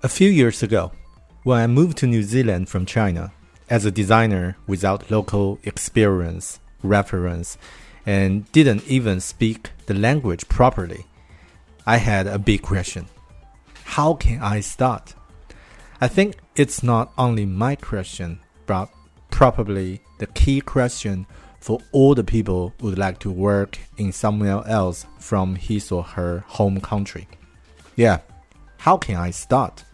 A few years ago, when I moved to New Zealand from China as a designer without local experience, reference, and didn't even speak the language properly, I had a big question. How can I start? I think it's not only my question, but probably the key question for all the people who would like to work in somewhere else from his or her home country. Yeah, how can I start?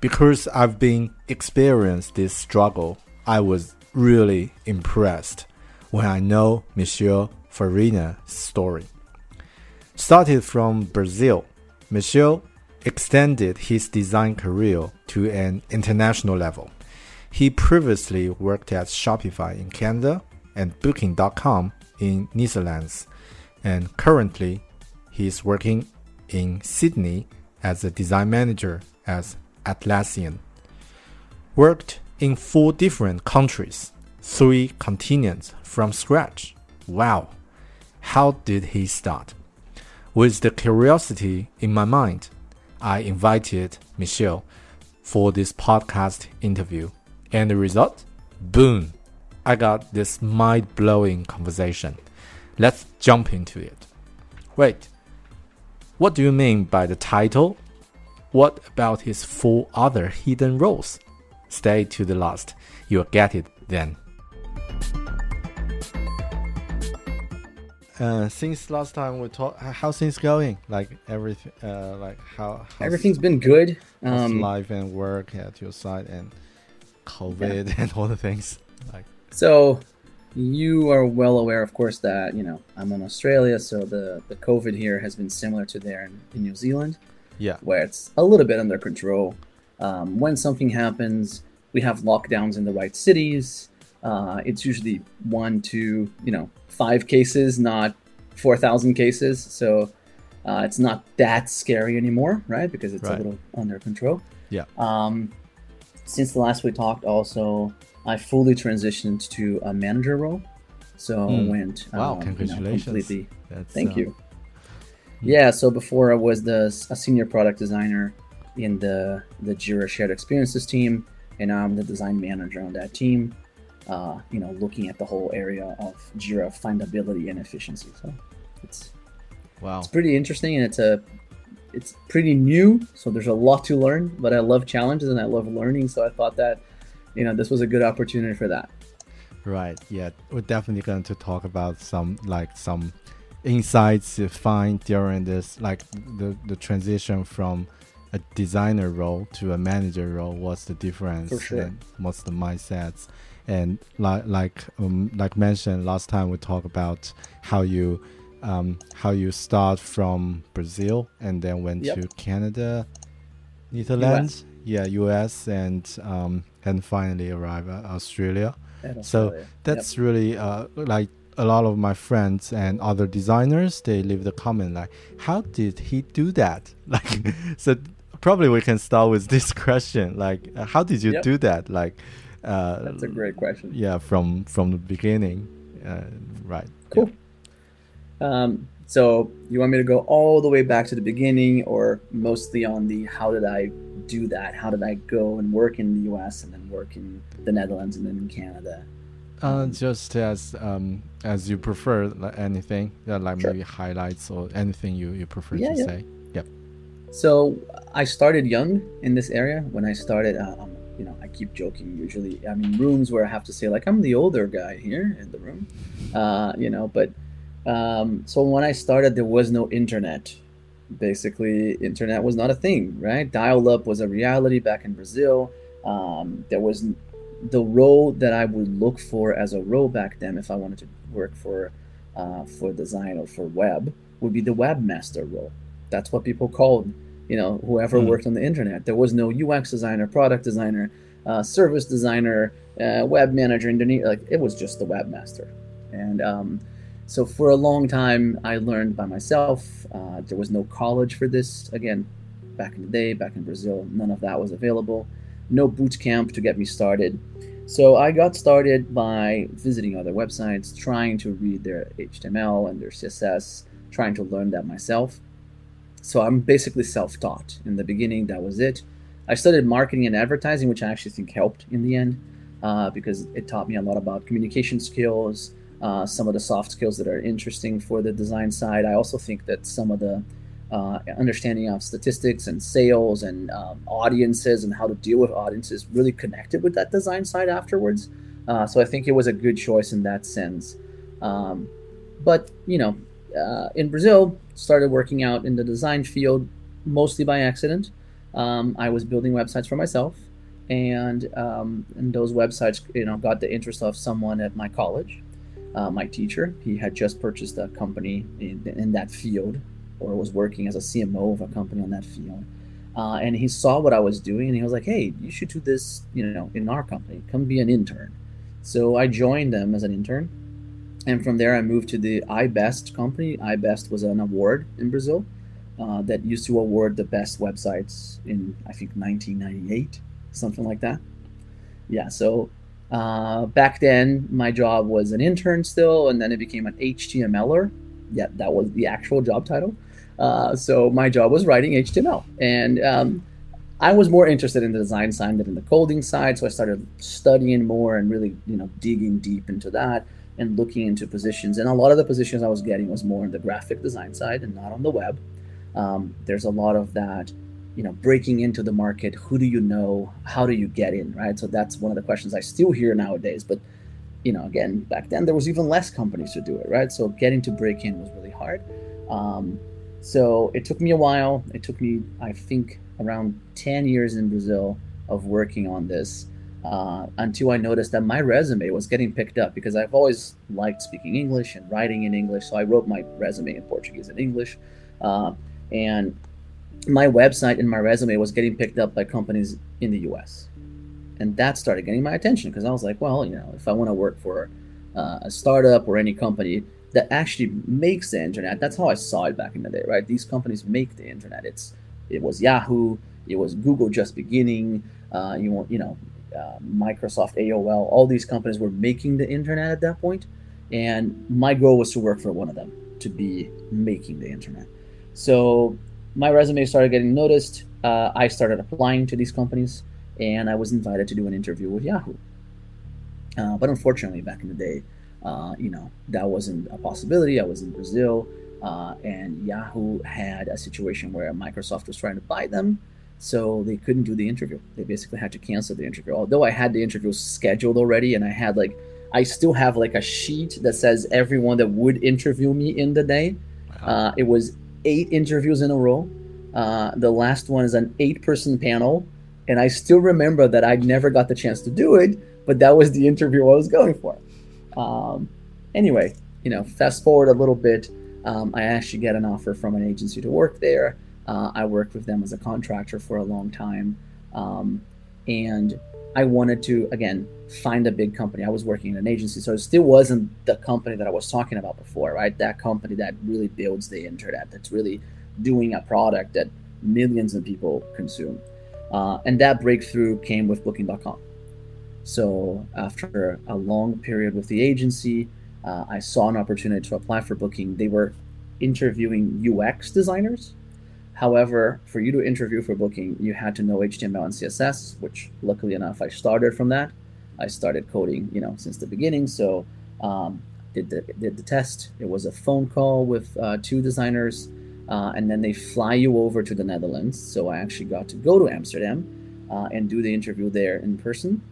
Because I've been experienced this struggle, I was really impressed when I know Michel Ferreira's story. Started from Brazil, Michel extended his design career to an international level. He previously worked at Shopify in Canada and Booking.com in Netherlands, and currently he is working in Sydney as a design manager at Atlassian. Worked in four different countries, three continents from scratch. Wow! How did he start? With the curiosity in my mind, I invited Michel for this podcast interview. And the result? Boom! I got this mind blowing conversation. Let's jump into it. Wait, what do you mean by the title? What about his four other hidden roles? Stay to the last. You'll get it then. Uh, since last time we talked, how things going? Like everything, uh, like how everything's been good. Um, life and work at your side and COVID yeah. and all the things. Like so, you are well aware, of course, that you know I'm in Australia, so the the COVID here has been similar to there in, in New Zealand. Yeah, where it's a little bit under control. Um, when something happens, we have lockdowns in the right cities. Uh, it's usually one to you know five cases, not four thousand cases. So uh, it's not that scary anymore, right? Because it's right. a little under control. Yeah. Um, since the last we talked, also I fully transitioned to a manager role. So mm. went wow, um, congratulations! You know, completely. That's, thank uh, you. Yeah. So before I was the a senior product designer in the the Jira Shared Experiences team, and now I'm the design manager on that team uh, you know, looking at the whole area of Jira findability and efficiency. So it's wow, it's pretty interesting, and it's a it's pretty new. So there's a lot to learn, but I love challenges and I love learning. So I thought that you know this was a good opportunity for that. Right. Yeah, we're definitely going to talk about some like some insights you find during this, like the the transition from a designer role to a manager role. What's the difference? For sure. What's the mindsets? and like like um, like mentioned last time we talked about how you um, how you start from Brazil and then went yep. to Canada, Netherlands. Yeah, US, and um, and finally arrive at Australia. So that's yep. really uh, like a lot of my friends and other designers they leave the comment like, how did he do that? Like, so probably we can start with this question like, how did you yep. do that? Like uh, That's a great question. Yeah, from from the beginning, uh, right? Cool. Yeah. Um, so you want me to go all the way back to the beginning, or mostly on the how did I do that? How did I go and work in the U.S. and then work in the Netherlands and then in Canada? Uh, just as um, as you prefer, like anything, uh, like sure. maybe highlights or anything you, you prefer yeah, to yeah. say. Yep. So I started young in this area. When I started, um, you know, I keep joking usually. I mean, rooms where I have to say like I'm the older guy here in the room, uh, you know. But um, so when I started, there was no internet. Basically, internet was not a thing, right? Dial-up was a reality back in Brazil. Um, there was the role that I would look for as a role back then, if I wanted to work for uh, for design or for web, would be the webmaster role. That's what people called, you know, whoever mm. worked on the internet. There was no UX designer, product designer, uh, service designer, uh, web manager, underneath. Like it was just the webmaster. And um, so for a long time, I learned by myself. Uh, there was no college for this. Again, back in the day, back in Brazil, none of that was available. No boot camp to get me started. So I got started by visiting other websites, trying to read their HTML and their CSS, trying to learn that myself. So I'm basically self taught. In the beginning, that was it. I studied marketing and advertising, which I actually think helped in the end uh, because it taught me a lot about communication skills, uh, some of the soft skills that are interesting for the design side. I also think that some of the uh, understanding of statistics and sales and um, audiences and how to deal with audiences really connected with that design side afterwards. Uh, so I think it was a good choice in that sense. Um, but you know, uh, in Brazil, started working out in the design field mostly by accident. Um, I was building websites for myself, and um, and those websites, you know, got the interest of someone at my college, uh, my teacher. He had just purchased a company in, in that field or was working as a CMO of a company on that field. Uh, and he saw what I was doing and he was like, hey, you should do this, you know, in our company. Come be an intern. So I joined them as an intern. And from there, I moved to the iBest company. iBest was an award in Brazil uh, that used to award the best websites in, I think, 1998, something like that. Yeah, so uh, back then, my job was an intern still, and then it became an HTMLer. Yeah, that was the actual job title. Uh, so my job was writing HTML, and um, I was more interested in the design side than in the coding side. So I started studying more and really, you know, digging deep into that and looking into positions. And a lot of the positions I was getting was more on the graphic design side and not on the web. Um, there's a lot of that, you know, breaking into the market. Who do you know? How do you get in? Right. So that's one of the questions I still hear nowadays. But you know, again, back then there was even less companies to do it. Right. So getting to break in was really hard. Um, so it took me a while. It took me, I think, around 10 years in Brazil of working on this uh, until I noticed that my resume was getting picked up because I've always liked speaking English and writing in English. So I wrote my resume in Portuguese and English. Uh, and my website and my resume was getting picked up by companies in the US. And that started getting my attention because I was like, well, you know, if I want to work for uh, a startup or any company, that actually makes the internet. That's how I saw it back in the day, right? These companies make the internet. It's it was Yahoo, it was Google just beginning. Uh, you want you know uh, Microsoft, AOL, all these companies were making the internet at that point, and my goal was to work for one of them to be making the internet. So my resume started getting noticed. Uh, I started applying to these companies, and I was invited to do an interview with Yahoo. Uh, but unfortunately, back in the day, uh, you know, that wasn't a possibility. I was in Brazil, uh, and Yahoo had a situation where Microsoft was trying to buy them, so they couldn't do the interview. They basically had to cancel the interview. Although I had the interview scheduled already, and I had like, I still have like a sheet that says everyone that would interview me in the day. Wow. Uh, it was eight interviews in a row. Uh, the last one is an eight-person panel, and I still remember that I never got the chance to do it, but that was the interview I was going for. Um, anyway, you know, fast forward a little bit, um, I actually get an offer from an agency to work there. Uh, I worked with them as a contractor for a long time. Um, and I wanted to, again, find a big company. I was working in an agency, so it still wasn't the company that I was talking about before, right? That company that really builds the internet, that's really doing a product that millions of people consume. Uh, and that breakthrough came with Booking.com. So after a long period with the agency, uh, I saw an opportunity to apply for Booking. They were interviewing UX designers. However, for you to interview for Booking, you had to know HTML and CSS, which luckily enough, I started from that. I started coding, you know, since the beginning. So um, did the did the test. It was a phone call with uh, two designers, uh, and then they fly you over to the Netherlands. So I actually got to go to Amsterdam uh, and do the interview there in person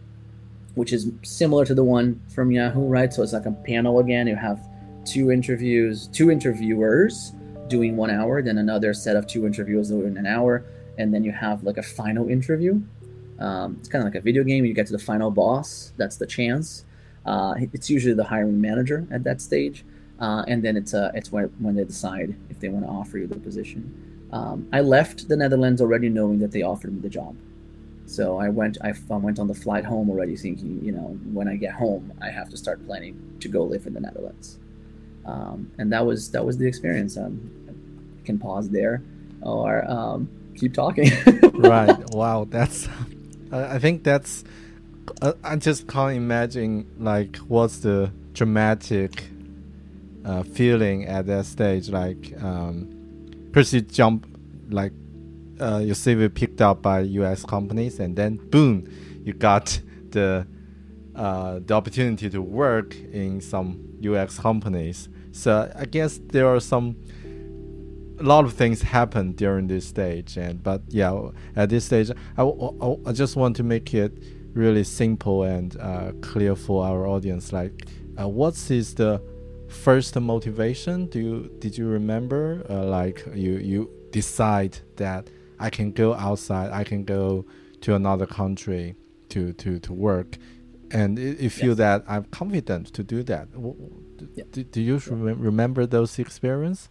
which is similar to the one from Yahoo, right? So it's like a panel again. You have two interviews, two interviewers doing one hour, then another set of two interviews in an hour, and then you have like a final interview. Um, it's kind of like a video game. You get to the final boss. That's the chance. Uh, it's usually the hiring manager at that stage, uh, and then it's uh, it's when when they decide if they want to offer you the position. Um, I left the Netherlands already knowing that they offered me the job. So I went I, went on the flight home already thinking, you know, when I get home, I have to start planning to go live in the Netherlands. Um, and that was that was the experience. Um, can pause there or um, keep talking. right. Wow. That's. I think that's. Uh, I just can't imagine like what's the dramatic uh, feeling at that stage. Like, um, first you jump, like, uh, your CV picked up by U.S. companies, and then boom, you got the uh, the opportunity to work in some UX companies. So I guess there are some a lot of things happen during this stage and but yeah at this stage I, I, I just want to make it really simple and uh, clear for our audience like uh, what is the first motivation do you did you remember uh, like you you decide that i can go outside i can go to another country to to to work and you feel yes. that i'm confident to do that yeah. do, do you yeah. remember those experience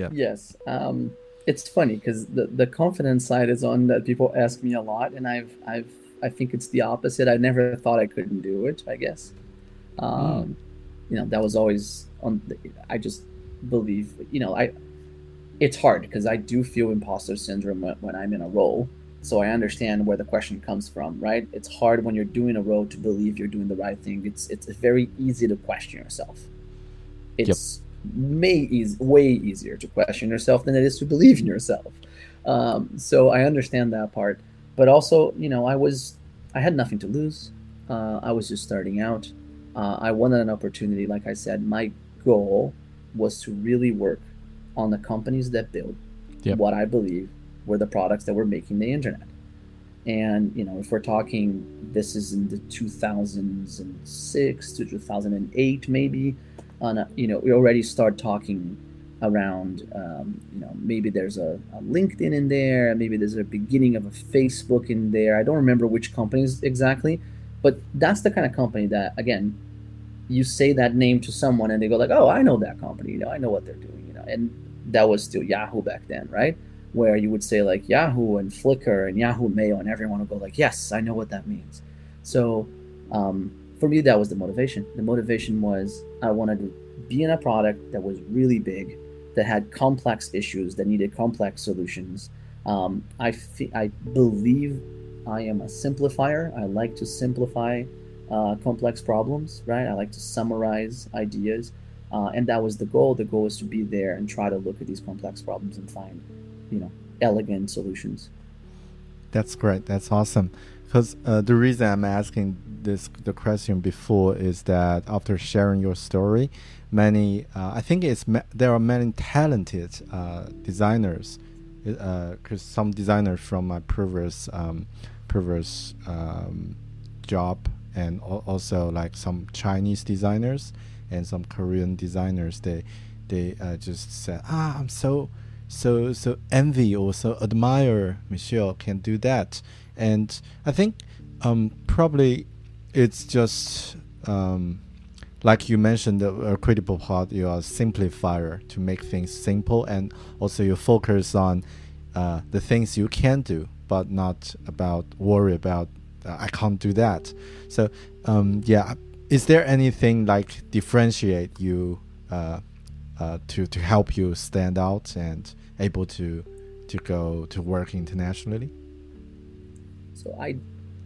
yeah. Yes. Um, it's funny because the, the confidence side is on that people ask me a lot, and I've I've I think it's the opposite. I never thought I couldn't do it. I guess. Um, mm. You know, that was always on. The, I just believe. You know, I. It's hard because I do feel imposter syndrome when, when I'm in a role. So I understand where the question comes from, right? It's hard when you're doing a role to believe you're doing the right thing. It's it's very easy to question yourself. It's yep may is way easier to question yourself than it is to believe in yourself. Um, so I understand that part, but also, you know, I was I had nothing to lose. Uh, I was just starting out. Uh, I wanted an opportunity. Like I said, my goal was to really work on the companies that build yep. what I believe were the products that were making the internet. And you know, if we're talking, this is in the 2006 to 2008, maybe on a, you know we already start talking around um, you know maybe there's a, a, linkedin in there maybe there's a beginning of a facebook in there. I don't remember which companies exactly but that's the kind of company that again you say that name to someone and they go like oh i know that company you know i know what they're doing you know and that was still yahoo back then right? Where you would say like yahoo and flickr and yahoo mail and everyone would go like yes i know what that means. So um, for me, that was the motivation. The motivation was I wanted to be in a product that was really big, that had complex issues, that needed complex solutions. Um, I, I believe I am a simplifier. I like to simplify uh, complex problems, right? I like to summarize ideas. Uh, and that was the goal. The goal is to be there and try to look at these complex problems and find, you know, elegant solutions. That's great. That's awesome. Because uh, the reason I'm asking this the question before is that after sharing your story, many uh, I think it's there are many talented uh, designers. Because uh, some designers from my previous um, previous um, job and also like some Chinese designers and some Korean designers, they they uh, just said, ah, I'm so so so envy or so admire Michel can do that and I think um, probably it's just um, like you mentioned the critical part you are simplifier to make things simple and also you focus on uh, the things you can do but not about worry about uh, i can't do that. So um, yeah is there anything like differentiate you uh, uh, to to help you stand out and able to to go to work internationally so I,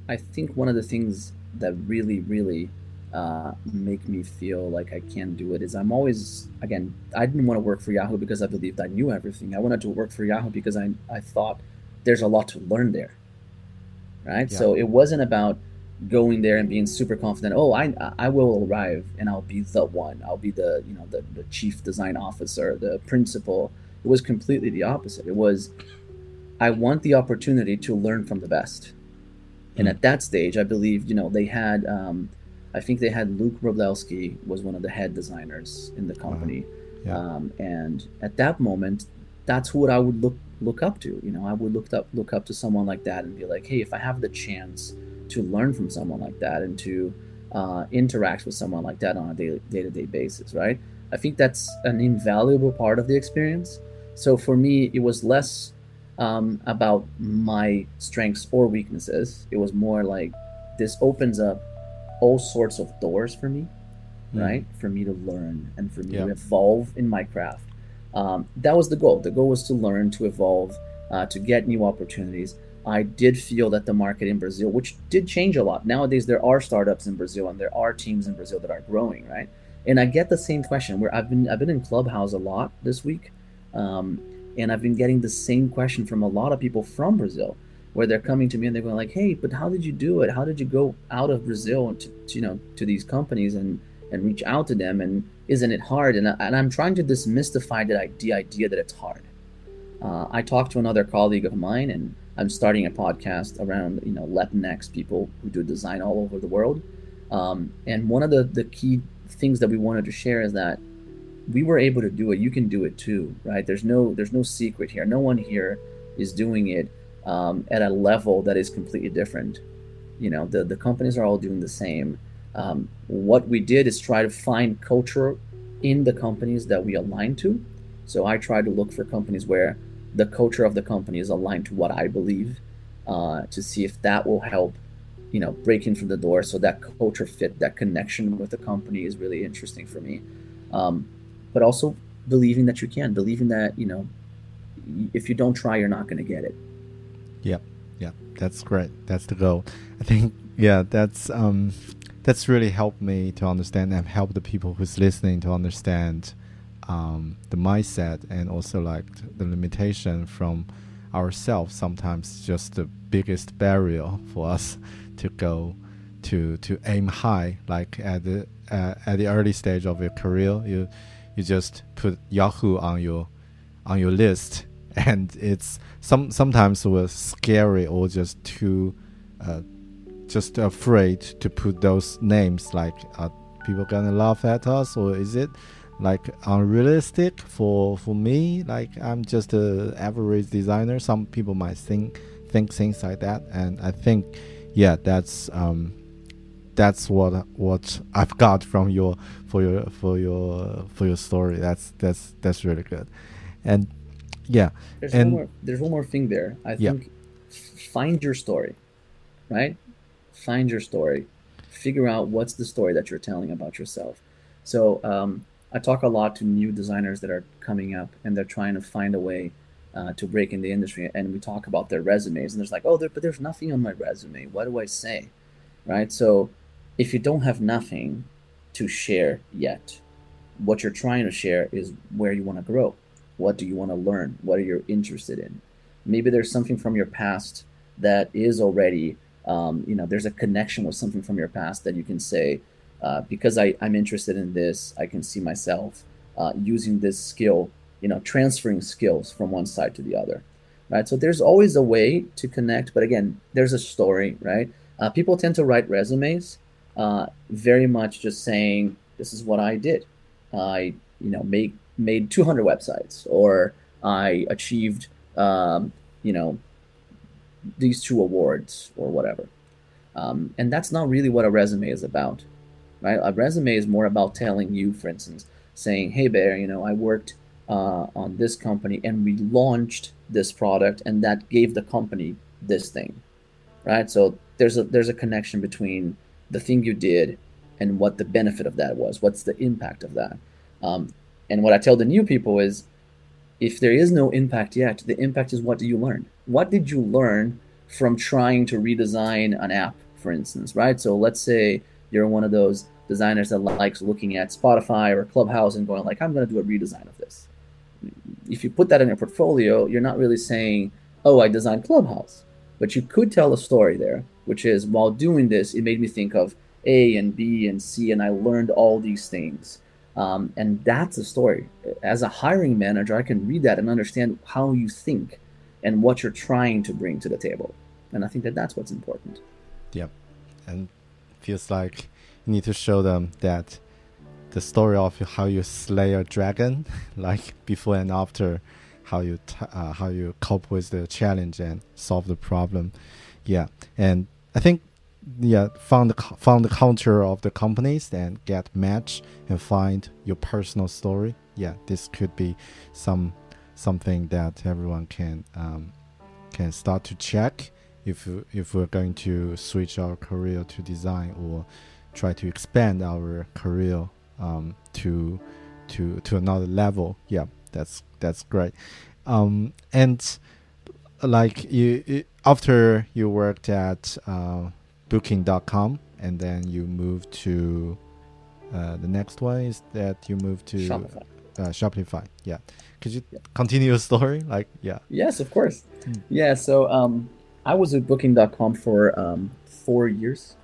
I think one of the things that really, really uh, make me feel like I can do it is I'm always again I didn't want to work for Yahoo because I believed I knew everything. I wanted to work for Yahoo because I I thought there's a lot to learn there. Right? Yeah. So it wasn't about going there and being super confident, oh I I will arrive and I'll be the one. I'll be the you know the, the chief design officer, the principal. It was completely the opposite. It was I want the opportunity to learn from the best. And at that stage, I believe, you know, they had, um, I think they had Luke Wroblewski was one of the head designers in the company. Wow. Yeah. Um, and at that moment, that's what I would look look up to. You know, I would look up look up to someone like that and be like, hey, if I have the chance to learn from someone like that and to uh, interact with someone like that on a day to day basis, right? I think that's an invaluable part of the experience. So for me, it was less um, about my strengths or weaknesses. It was more like this opens up all sorts of doors for me, mm. right? For me to learn and for me yeah. to evolve in my craft. Um, that was the goal. The goal was to learn, to evolve, uh, to get new opportunities. I did feel that the market in Brazil, which did change a lot. Nowadays, there are startups in Brazil and there are teams in Brazil that are growing, right? And I get the same question where I've been I've been in Clubhouse a lot this week, um, and I've been getting the same question from a lot of people from Brazil, where they're coming to me and they're going like, "Hey, but how did you do it? How did you go out of Brazil to, to you know to these companies and and reach out to them? And isn't it hard?" And, I, and I'm trying to demystify that the idea that it's hard. Uh, I talked to another colleague of mine, and I'm starting a podcast around you know Latinx people who do design all over the world. Um, and one of the the key things that we wanted to share is that we were able to do it. You can do it too, right? There's no there's no secret here. No one here is doing it um, at a level that is completely different. You know, the the companies are all doing the same. Um, what we did is try to find culture in the companies that we align to. So I try to look for companies where the culture of the company is aligned to what I believe, uh, to see if that will help you know breaking through the door so that culture fit that connection with the company is really interesting for me um, but also believing that you can believing that you know if you don't try you're not going to get it. Yep. Yep. That's great. That's the goal. I think yeah that's um that's really helped me to understand and help the people who's listening to understand um, the mindset and also like the limitation from ourselves. Sometimes just the biggest barrier for us to go to to aim high like at the uh, at the early stage of your career. You you just put yahoo on your on your list. And it's some sometimes was scary or just too uh, just afraid to put those names. Like are people gonna laugh at us or is it like unrealistic for for me? Like i'm just a average designer. Some people might think think things like that. And i think yeah, that's um, that's what what I've got from your for your for your for your story. That's that's that's really good, and yeah, there's and one more, there's one more thing there. I yeah. think find your story, right? Find your story. Figure out what's the story that you're telling about yourself. So um, I talk a lot to new designers that are coming up, and they're trying to find a way uh, to break in the industry and we talk about their resumes and there's like oh there, but there's nothing on my resume what do i say right so if you don't have nothing to share yet what you're trying to share is where you want to grow. What do you want to learn? What are you interested in? Maybe there's something from your past that is already um, you know there's a connection with something from your past that you can say uh, because I, i'm interested in this i can see myself uh, using this skill you know transferring skills from one side to the other. Right? So there's always a way to connect but again there's a story right? Uh, people tend to write resumes uh, very much just saying this is what i did. I you know made made 200 websites or i achieved um, you know these two awards or whatever. Um, and that's not really what a resume is about right? A resume is more about telling you for instance saying hey bear you know i worked uh, on this company and we launched this product and that gave the company this thing. Right? So there's a there's a connection between the thing you did and what the benefit of that was what's the impact of that. Um, and what i tell the new people is if there is no impact yet the impact is what do you learn? What did you learn from trying to redesign an app for instance right? So let's say you're one of those designers that likes looking at spotify or clubhouse and going like i'm going to do a redesign of this. If you put that in your portfolio, you're not really saying, "Oh, I designed Clubhouse," but you could tell a story there, which is while doing this, it made me think of A and B and C, and I learned all these things. Um, and that's a story. As a hiring manager, I can read that and understand how you think and what you're trying to bring to the table. And I think that that's what's important. Yep, and feels like you need to show them that the story of how you slay a dragon, like before and after how you t- uh, how you cope with the challenge and solve the problem. Yeah, and I think yeah found the found the culture of the companies and get match and find your personal story. Yeah, this could be some something that everyone can um, can start to check if if we're going to switch our career to design or try to expand our career um, to to to another level. Yeah, that's that's great. Um, and like you, you, after you worked at uh, Booking.com and then you moved to uh, the next one is that you moved to Shopify. Uh, Shopify. Yeah. Could you continue your story? Like, yeah. Yes, of course. Mm. Yeah. So um, I was at Booking.com for um, four years.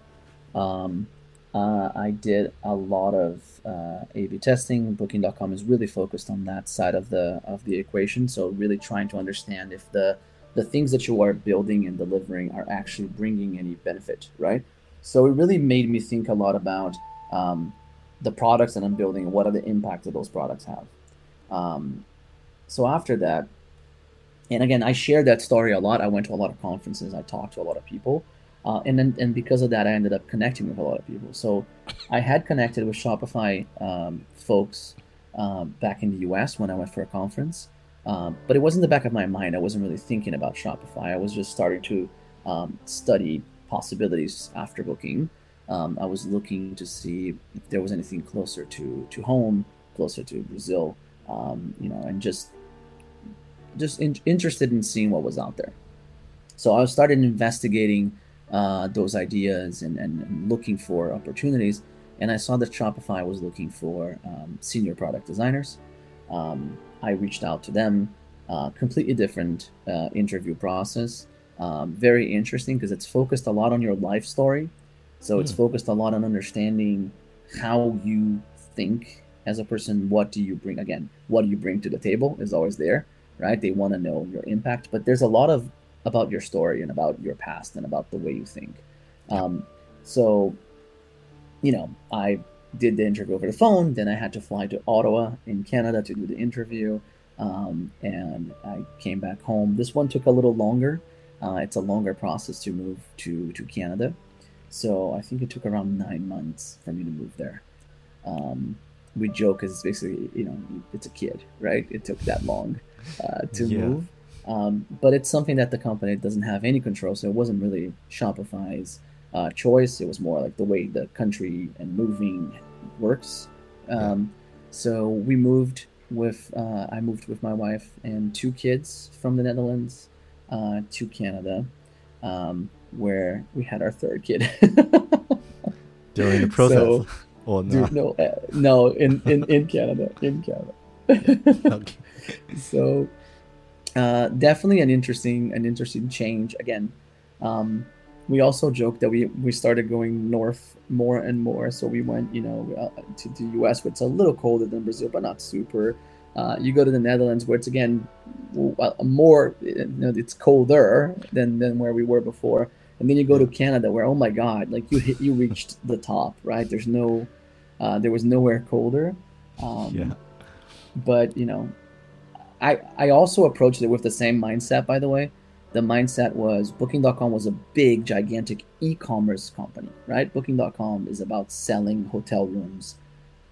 Um, uh, I did a lot of uh, A/B testing. Booking.com is really focused on that side of the of the equation. So really trying to understand if the the things that you are building and delivering are actually bringing any benefit, right? So it really made me think a lot about um, the products that I'm building and what are the impact that those products have. Um, so after that, and again, I shared that story a lot. I went to a lot of conferences. I talked to a lot of people. Uh, and then and because of that, I ended up connecting with a lot of people. So I had connected with Shopify um, folks um, back in the U.S. when I went for a conference, um, but it wasn't the back of my mind. I wasn't really thinking about Shopify. I was just starting to um, study possibilities after booking. Um, I was looking to see if there was anything closer to to home, closer to Brazil, um, you know, and just just in, interested in seeing what was out there. So I started investigating uh, those ideas and, and, looking for opportunities. And I saw that Shopify was looking for um, senior product designers. Um, I reached out to them. Uh, completely different uh, interview process. Um, very interesting because it's focused a lot on your life story. So mm. it's hmm. focused a lot on understanding how you think as a person. What do you bring? Again, what do you bring to the table is always there, right? They want to know your impact, but there's a lot of about your story and about your past and about the way you think. Um, so, you know, I did the interview over the phone. Then I had to fly to Ottawa in Canada to do the interview. Um, and I came back home. This one took a little longer. Uh, it's a longer process to move to, to Canada. So I think it took around nine months for me to move there. Um, we joke because it's basically, you know, it's a kid, right? It took that long uh, to yeah. move. Um, but it's something that the company doesn't have any control. So it wasn't really Shopify's uh, choice. It was more like the way the country and moving works. Um, so we moved with uh, I moved with my wife and two kids from the Netherlands uh, to Canada, um, where we had our third kid during the process. So, or no? no, uh, no, in, in in Canada, in Canada. okay. So uh, definitely an interesting an interesting change. Again, um, we also joked that we we started going north more and more. So we went, you know, uh, to the U.S. where it's a little colder than Brazil, but not super. Uh, you go to the Netherlands where it's again more, you know, it's colder than than where we were before. And then you go to Canada where oh my god, like you hit you reached the top, right? There's no, uh, there was nowhere colder. Um, yeah. But you know, I, I also approached it with the same mindset, by the way. The mindset was Booking.com was a big, gigantic e commerce company, right? Booking.com is about selling hotel rooms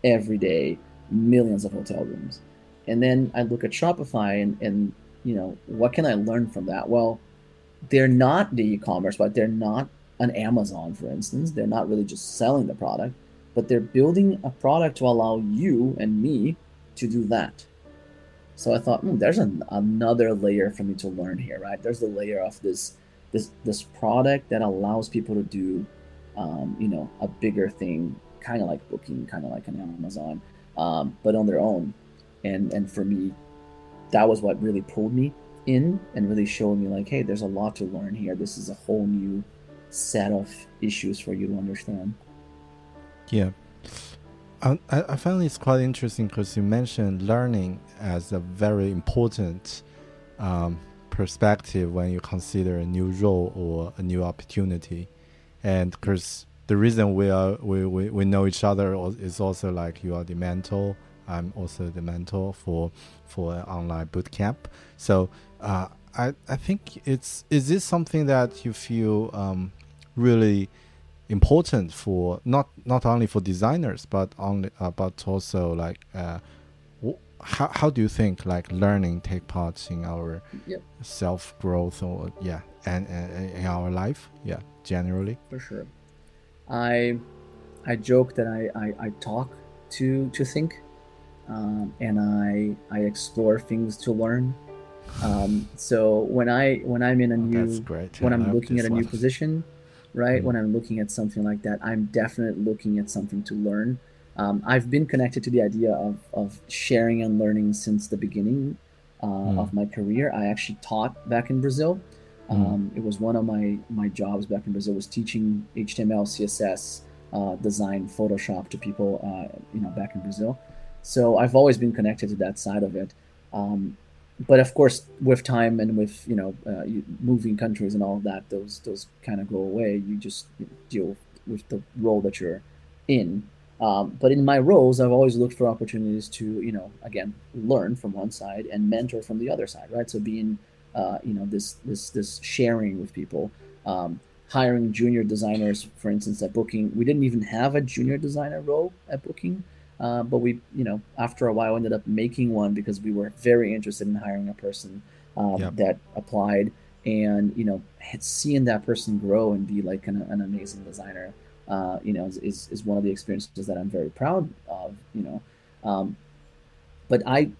every day, millions of hotel rooms. And then I look at Shopify and, and you know, what can I learn from that? Well, they're not the e commerce, but they're not an Amazon, for instance. They're not really just selling the product, but they're building a product to allow you and me to do that so I thought, hmm, there's an, another layer for me to learn here, right? There's the layer of this this this product that allows people to do, um, you know, a bigger thing, kind of like Booking, kind of like an Amazon, um, but on their own. And and for me, that was what really pulled me in and really showed me like, hey, there's a lot to learn here. This is a whole new set of issues for you to understand. Yeah, I, I find it's quite interesting because you mentioned learning as a very important um, perspective when you consider a new role or a new opportunity. And because the reason we are we, we, we know each other is also like you are the mentor I'm also the mentor for for an online bootcamp. So uh, I I think it's is this something that you feel um, really important for not not only for designers but only uh, but also like uh, how how do you think like learning take part in our yep. self growth or yeah and, and in our life yeah generally for sure I I joke that I, I, I talk to to think um, and I I explore things to learn. Um, so when I when I'm in a new when I'm looking at a one. new position, right? Mm. When I'm looking at something like that, I'm definitely looking at something to learn. Um, I've been connected to the idea of, of sharing and learning since the beginning uh, mm. of my career. I actually taught back in Brazil. Mm. it was one of my my jobs back in Brazil was teaching HTML, CSS, uh, design, Photoshop to people, uh, you know, back in Brazil. So I've always been connected to that side of it. Um, but of course, with time and with you know uh, moving countries and all of that, those those kind of go away. You just deal with the role that you're in. Um, but in my roles, I've always looked for opportunities to you know again learn from one side and mentor from the other side, right? So being uh, you know this this this sharing with people. Um, hiring junior designers, for instance, at Booking. We didn't even have a junior designer role at Booking. Uh, but we, you know, after a while ended up making one because we were very interested in hiring a person um, yep. that applied and, you know, had seeing that person grow and be like an, an amazing designer, uh, you know, is, is one of the experiences that I'm very proud of, you know. Um, but I,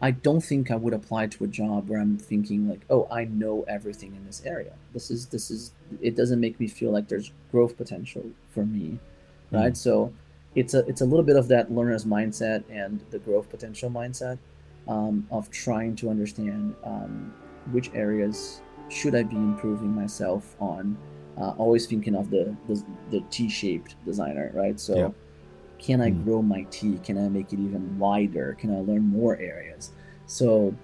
I don't think I would apply to a job where I'm thinking like, oh, I know everything in this area. This is this is it doesn't make me feel like there's growth potential for me, right? Mm. So it's a it's a little bit of that learner's mindset and the growth potential mindset um, of trying to understand um, which areas should I be improving myself on. Uh, always thinking of the the, the T-shaped designer, right? So, yeah. can I mm. grow my T? Can I make it even wider? Can I learn more areas? So,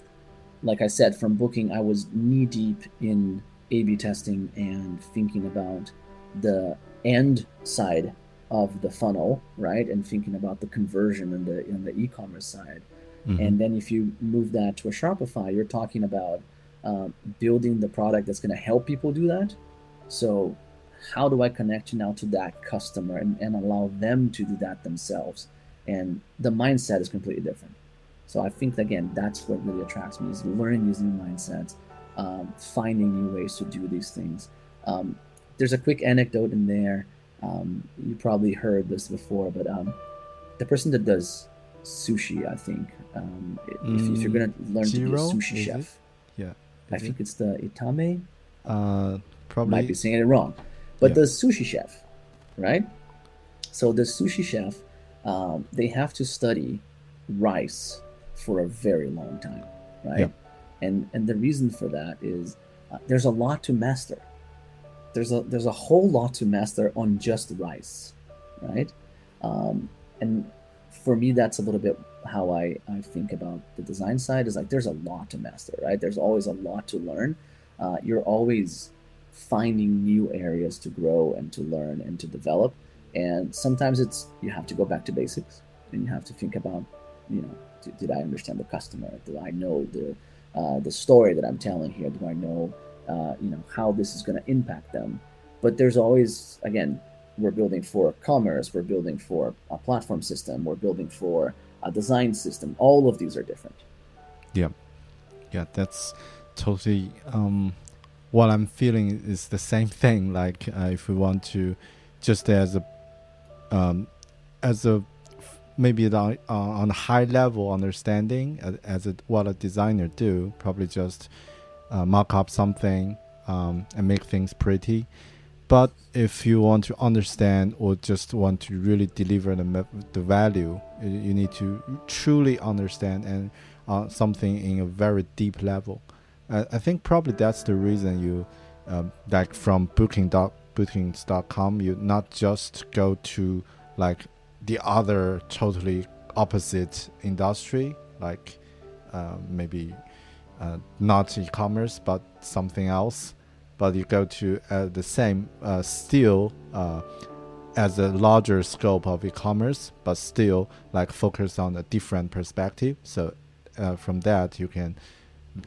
like I said, from booking, I was knee deep in A/B testing and thinking about the end side of the funnel, right? And thinking about the conversion and the in the e-commerce side. Mm-hmm. And then if you move that to a Shopify, you're talking about um, building the product that's going to help people do that. So how do I connect now to that customer and, and allow them to do that themselves? And the mindset is completely different. So I think again, that's what really attracts me is learning these new mindsets, um, finding new ways to do these things. Um, there's a quick anecdote in there um, you probably heard this before, but um, the person that does sushi, I think, um, if, mm, if, you're gonna learn to be a sushi chef, it? yeah, I think it's the itamae. Uh, probably might be saying it wrong, but yeah. the sushi chef, right? So the sushi chef, um, they have to study rice for a very long time, right? Yeah. And and the reason for that is uh, there's a lot to master there's a there's a whole lot to master on just rice, right? Um, and for me, that's a little bit how I, I think about the design side is like there's a lot to master, right? There's always a lot to learn. Uh, you're always finding new areas to grow and to learn and to develop. And sometimes it's you have to go back to basics and you have to think about, you know, did, did I understand the customer? Do I know the uh, the story that I'm telling here? Do I know uh, you know how this is going to impact them but there's always again we're building for commerce we're building for a platform system we're building for a design system all of these are different yeah yeah that's totally um, what i'm feeling is the same thing like uh, if we want to just as a um, as a maybe on, uh, on a high level understanding as, as a, what a designer do probably just uh, mark up something um, and make things pretty. But if you want to understand or just want to really deliver the, the value, you need to truly understand and uh, something in a very deep level. I think probably that's the reason you, um, like from booking dot bookings.com, you not just go to like the other totally opposite industry, like uh, maybe uh, not e-commerce but something else but you go to uh, the same uh, still uh, as a larger scope of e-commerce, but still like focus on a different perspective. So from that, you can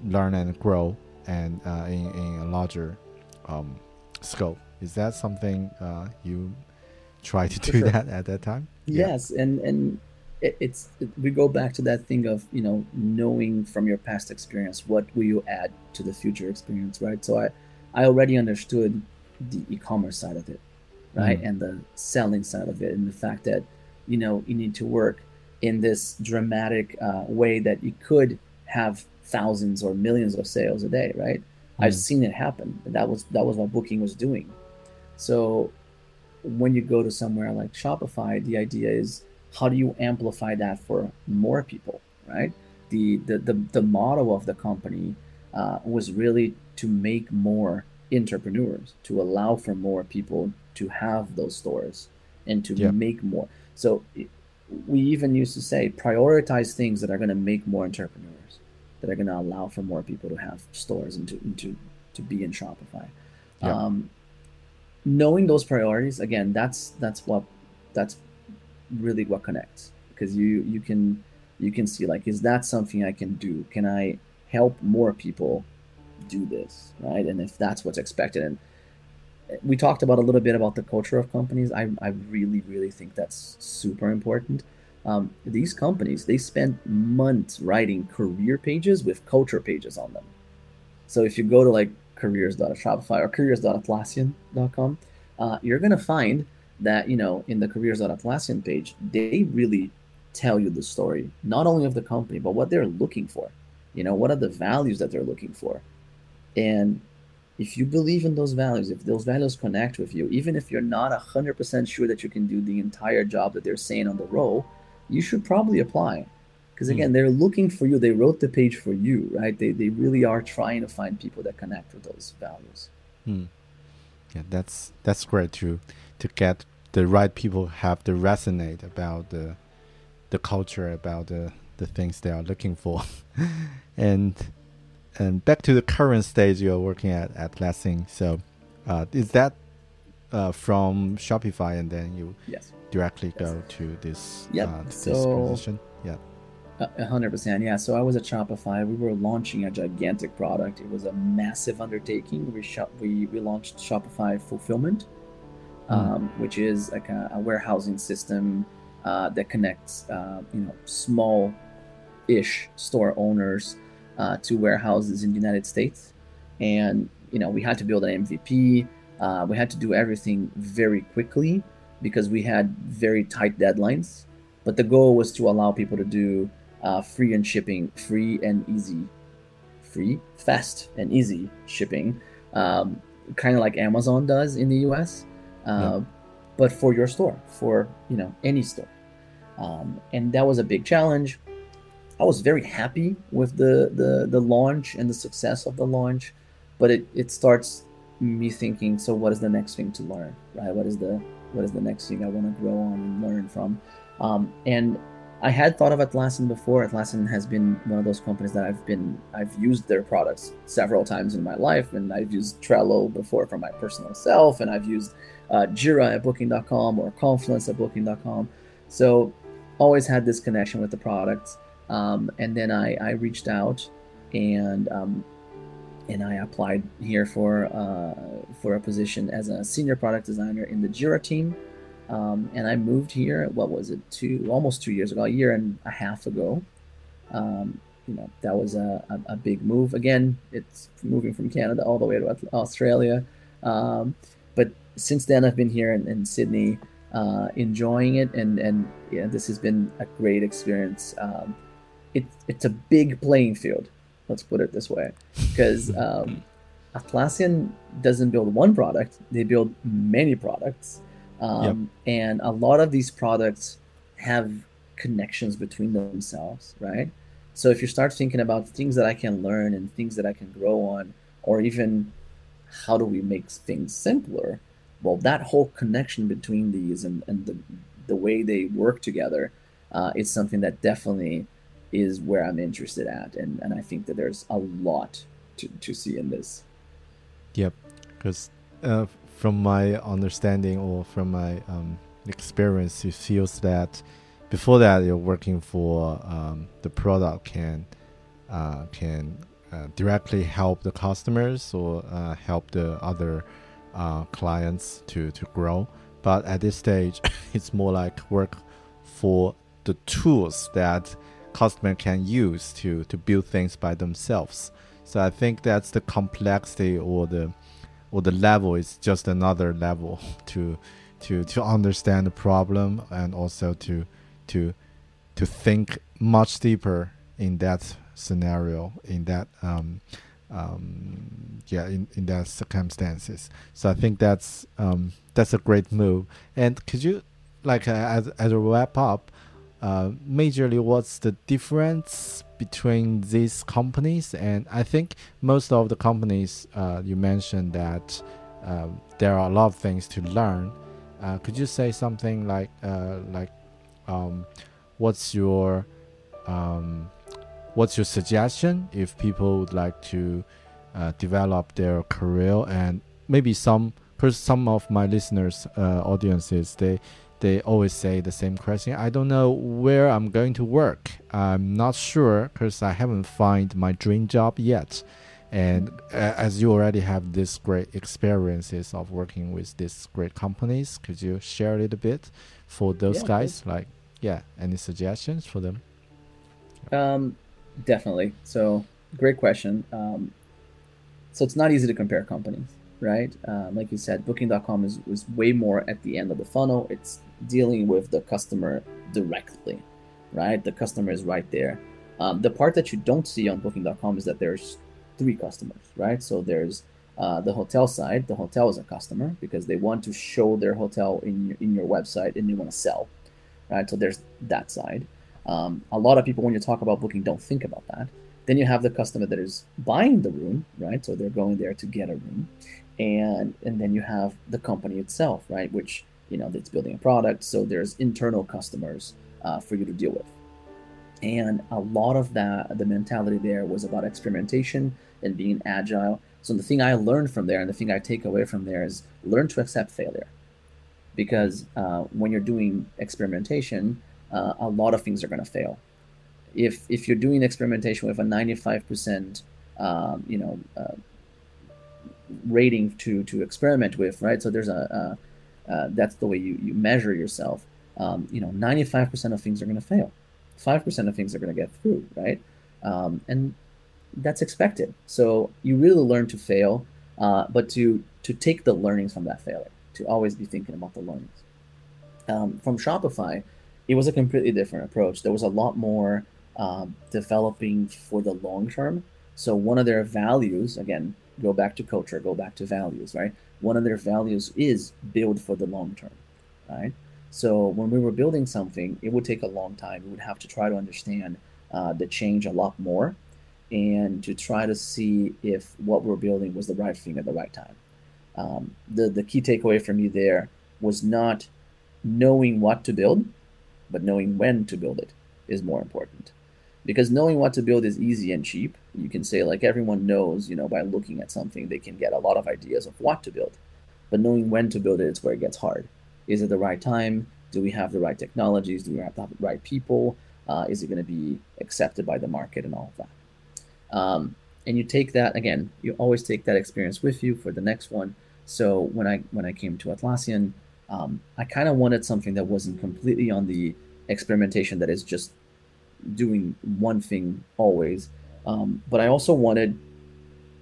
learn and grow and uh, in, in a larger um, scope. Is that something uh, you try to do sure. that at that time? Yes, yeah. and and it, it's it, we go back to that thing of you know knowing from your past experience what will you add to the future experience, right? So I I already understood the e-commerce side of it, right, mm. and the selling side of it, and the fact that you know you need to work in this dramatic uh, way that you could have thousands or millions of sales a day, right? Mm. I've seen it happen. That was that was what booking was doing. So when you go to somewhere like Shopify, the idea is how do you amplify that for more people, right? The the the, the motto of the company uh, was really to make more entrepreneurs, to allow for more people to have those stores and to yeah. make more. So we even used to say prioritize things that are going to make more entrepreneurs, that are going to allow for more people to have stores and to and to, to be in Shopify. Yeah. Um, knowing those priorities again, that's that's what that's really what connects because you you can you can see like is that something I can do? Can I help more people do this right? And if that's what's expected and we talked about a little bit about the culture of companies. I, I really, really think that's super important. Um, these companies, they spend months writing career pages with culture pages on them. So if you go to like careers.shopify or careers.atlassian.com, uh, you're going to find that, you know, in the careers.atlassian page, they really tell you the story, not only of the company, but what they're looking for. You know, what are the values that they're looking for? And if you believe in those values, if those values connect with you, even if you're not 100% sure that you can do the entire job that they're saying on the role, you should probably apply. Because hmm. again, they're looking for you. They wrote the page for you, right? They, they really are trying to find people that connect with those values. Mm. Yeah, that's that's great to to get the right people have to resonate about the the culture, about the the things they are looking for, and and back to the current stage you're working at Atlassian. So, uh, is that uh, from Shopify, and then you yes. Directly go to this yep. uh, to so, this position? Yeah. A hundred percent, yeah. So I was at Shopify. We were launching a gigantic product. It was a massive undertaking. We shop, we, we launched Shopify Fulfillment, mm. um, which is like a, a warehousing system uh, that connects, uh, you know, small-ish store owners uh, to warehouses in the United States, and you know we had to build an MVP. Uh, we had to do everything very quickly because we had very tight deadlines. But the goal was to allow people to do uh, free and shipping, free and easy, free, fast and easy shipping, um, kind of like Amazon does in the U.S. Uh, yeah. But for your store, for you know any store, um, and that was a big challenge. I was very happy with the, the, the launch and the success of the launch, but it, it starts me thinking, so what is the next thing to learn, right? What is the what is the next thing I want to grow on and learn from? Um, and I had thought of Atlassian before. Atlassian has been one of those companies that I've been I've used their products several times in my life, and I've used Trello before for my personal self, and I've used uh, Jira at Booking.com or Confluence at Booking.com. So always had this connection with the products. Um, and then I, I reached out and um, and I applied here for uh, for a position as a senior product designer in the Jira team. Um, and I moved here. What was it? Two almost two years ago, a year and a half ago. Um, you know that was a, a, a, big move. Again, it's moving from Canada all the way to Australia. Um, but since then, I've been here in, in Sydney, uh, enjoying it, and and yeah, this has been a great experience. Um, it, it's a big playing field. Let's put it this way, because um, Atlassian doesn't build one product; they build many products, um, yep. and a lot of these products have connections between themselves, right? So if you start thinking about things that I can learn and things that I can grow on, or even how do we make things simpler, well, that whole connection between these and, and the, the way they work together uh, is something that definitely is where I'm interested at, and and I think that there's a lot to to see in this. Yep, because uh, from my understanding or from my um, experience, it feels that before that you're working for um, the product can uh, can uh, directly help the customers or uh, help the other uh, clients to to grow. But at this stage, it's more like work for the tools that customer can use to to build things by themselves. So I think that's the complexity or the or the level is just another level to to to understand the problem and also to to to think much deeper in that scenario in that um, um, yeah in, in that circumstances so i think that's um, that's a great move and could you like uh, as, as a wrap up uh, majorly what's the difference between these companies? And i think most of the companies uh, you mentioned that uh, there are a lot of things to learn. Uh, could you say something like uh, like um, what's your um, what's your suggestion if people would like to uh, develop their career? And maybe some some of my listeners audiences they they always say the same question. I don't know where I'm going to work. I'm not sure because I haven't found my dream job yet. And as you already have this great experiences of working with these great companies, could you share a little bit for those yeah, guys? Like, yeah, any suggestions for them? Um, definitely. So, great question. Um, so it's not easy to compare companies right? Um, like you said, Booking.com is was way more at the end of the funnel. It's dealing with the customer directly, right? The customer is right there. Um, the part that you don't see on Booking.com is that there's three customers, right? So there's uh, the hotel side. The hotel is a customer because they want to show their hotel in your, in your website and they want to sell, right? So there's that side. Um, a lot of people, when you talk about booking, don't think about that. Then you have the customer that is buying the room, right? So they're going there to get a room and and then you have the company itself, right? Which you know that's building a product, so there's internal customers uh, for you to deal with. And a lot of that, the mentality there was about experimentation and being agile. So the thing I learned from there, and the thing I take away from there, is learn to accept failure, because uh, when you're doing experimentation, uh, a lot of things are going to fail. If if you're doing experimentation with a 95%, um, you know, uh, rating to to experiment with, right? So there's a, a uh, that's the way you you measure yourself. Um, you know, 95% of things are going to fail. 5% of things are going to get through, right? Um, and that's expected. So you really learn to fail, uh, but to to take the learnings from that failure, to always be thinking about the learnings. Um, from Shopify, it was a completely different approach. There was a lot more um, developing for the long term. So one of their values, again, go back to culture, go back to values, right? One of their values is build for the long term, right? So when we were building something, it would take a long time. We would have to try to understand uh, the change a lot more and to try to see if what we're building was the right thing at the right time. Um, the, the key takeaway for me there was not knowing what to build, but knowing when to build it is more important because knowing what to build is easy and cheap. You can say like everyone knows, you know, by looking at something, they can get a lot of ideas of what to build. But knowing when to build it is where it gets hard. Is it the right time? Do we have the right technologies? Do we have the right people? Uh, is it going to be accepted by the market and all of that? Um, and you take that again. You always take that experience with you for the next one. So when I when I came to Atlassian, um, I kind of wanted something that wasn't completely on the experimentation that is just doing one thing always. Um, but I also wanted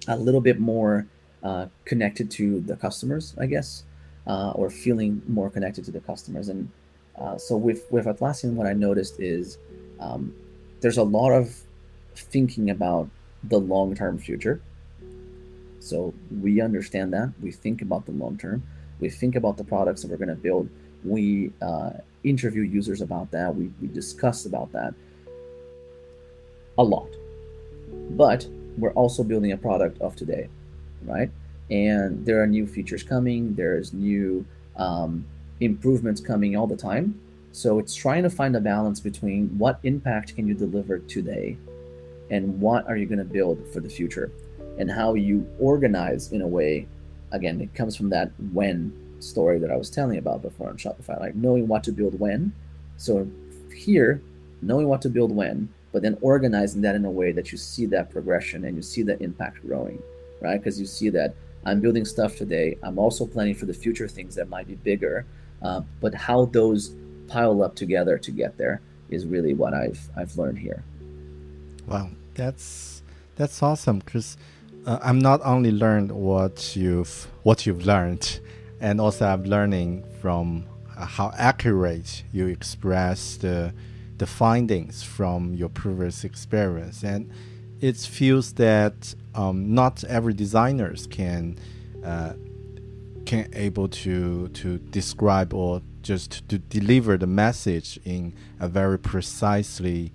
a little bit more uh, connected to the customers, I guess, uh, or feeling more connected to the customers. And uh, so with with Atlassian, what I noticed is um, there's a lot of thinking about the long term future. So we understand that we think about the long term. We think about the products that we're going to build. We uh, interview users about that. We, we discuss about that a lot. But we're also building a product of today, right? And there are new features coming, there's new um, improvements coming all the time. So it's trying to find a balance between what impact can you deliver today and what are you going to build for the future and how you organize in a way again, it comes from that when story that I was telling about before on Shopify, like knowing what to build when. So here, knowing what to build when, but then organizing that in a way that you see that progression and you see that impact growing, right? Because you see that I'm building stuff today. I'm also planning for the future things that might be bigger, uh, but how those pile up together to get there is really what I've I've learned here. Wow, that's that's awesome because uh, I'm not only learned what you've what you've learned, and also I'm learning from uh, how accurate you express the the findings from your previous experience, and it feels that um, not every designers can uh, can able to to describe or just to deliver the message in a very precisely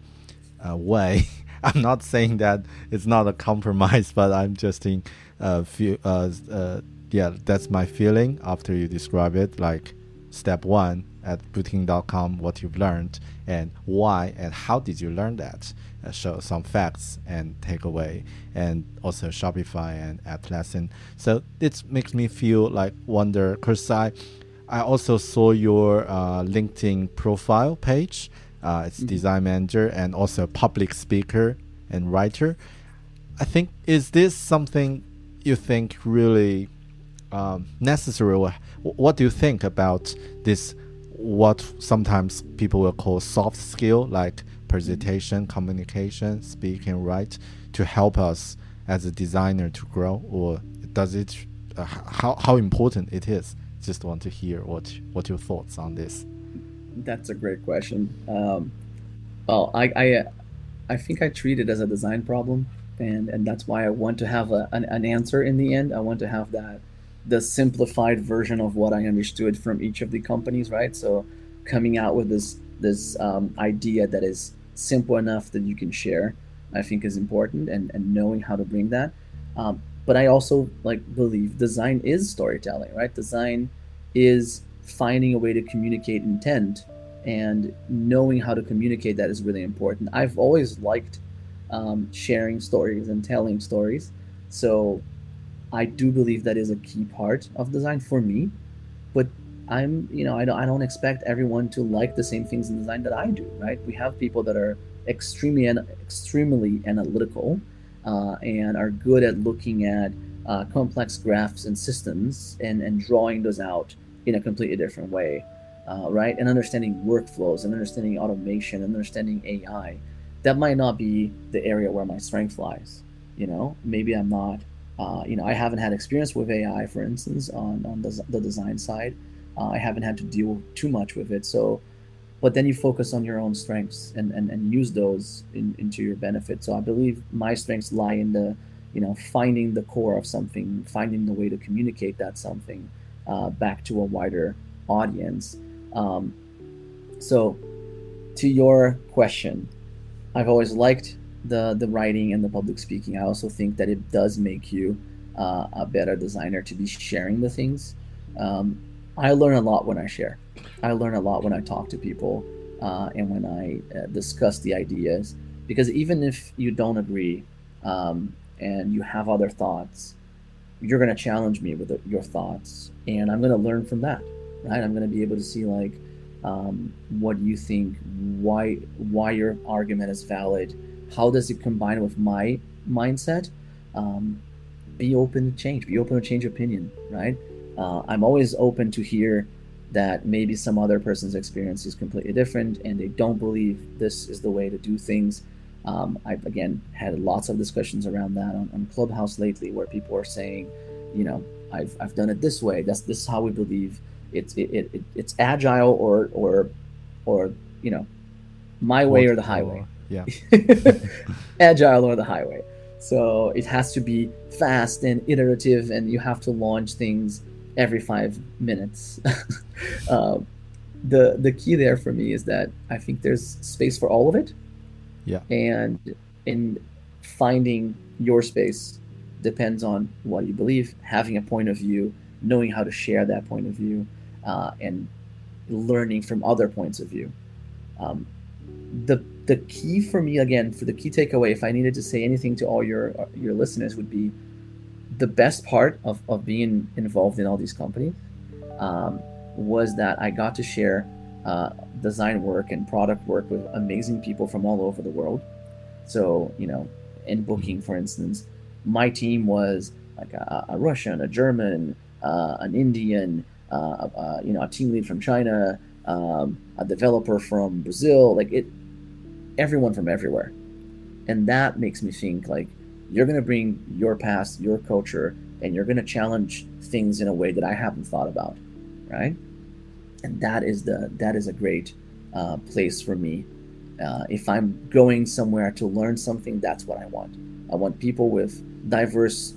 uh, way. I'm not saying that it's not a compromise, but I'm just in uh, feel uh, uh, yeah, that's my feeling after you describe it. Like step one at booking.com, what you've learned and why and how did you learn that? Uh, show some facts and takeaway, and also Shopify and Atlassian. So it makes me feel like wonder because I, I also saw your uh, LinkedIn profile page. Uh, it's mm -hmm. design manager and also public speaker and writer. I think is this something you think really um, necessary? What do you think about this? What sometimes people will call soft skill, like presentation, communication, speaking, write, to help us as a designer to grow, or does it? Uh, how how important it is? Just want to hear what what your thoughts on this. That's a great question. Um, well, I I, I think I treat it as a design problem, and and that's why I want to have a, an, an answer in the end. I want to have that the simplified version of what I understood from each of the companies, right? So coming out with this this um, idea that is simple enough that you can share, I think is important, and and knowing how to bring that. Um, but I also like believe design is storytelling, right? Design is finding a way to communicate intent, and knowing how to communicate that is really important. I've always liked um, sharing stories and telling stories, so I do believe that is a key part of design for me. But I'm, you know, I don't, I don't expect everyone to like the same things in design that I do, right? We have people that are extremely, and extremely analytical uh, and are good at looking at uh, complex graphs and systems and, and drawing those out in a completely different way, uh, right? And understanding workflows and understanding automation and understanding AI. That might not be the area where my strength lies. You know, maybe I'm not uh, you know, I haven't had experience with AI, for instance, on, on the, the design side. Uh, I haven't had to deal too much with it. So, but then you focus on your own strengths and, and, and use those in, into your benefit. So I believe my strengths lie in the, you know, finding the core of something, finding the way to communicate that something uh, back to a wider audience. Um, so, to your question, I've always liked the the writing and the public speaking. I also think that it does make you uh, a better designer to be sharing the things. Um, I learn a lot when I share. I learn a lot when I talk to people uh, and when I uh, discuss the ideas. Because even if you don't agree um, and you have other thoughts, you're going to challenge me with the, your thoughts, and I'm going to learn from that. Right? I'm going to be able to see like um, what you think, why why your argument is valid how does it combine with my mindset? Um, be open to change. Be open to change opinion. Right. Uh, I'm always open to hear that maybe some other person's experience is completely different and they don't believe this is the way to do things. Um, I've again had lots of discussions around that on, on, Clubhouse lately, where people are saying, you know, I've, I've done it this way. That's this is how we believe it's it, it, it's agile or or or you know, my way or the highway. Yeah. Agile or the highway. So it has to be fast and iterative, and you have to launch things every five minutes. uh, the the key there for me is that I think there's space for all of it. Yeah. And in finding your space depends on what you believe, having a point of view, knowing how to share that point of view, uh, and learning from other points of view. Um, the the key for me again for the key takeaway if i needed to say anything to all your your listeners would be the best part of, of being involved in all these companies um, was that I got to share uh, design work and product work with amazing people from all over the world. So, you know, in booking, for instance, my team was like a, a Russian, a German, uh, an Indian, uh, uh, you know, a team lead from China, um, a developer from Brazil, like it, everyone from everywhere, and that makes me think like you're gonna bring your past, your culture, and you're gonna challenge things in a way that I haven't thought about, right? And that is the that is a great uh, place for me. Uh, if I'm going somewhere to learn something, that's what I want. I want people with diverse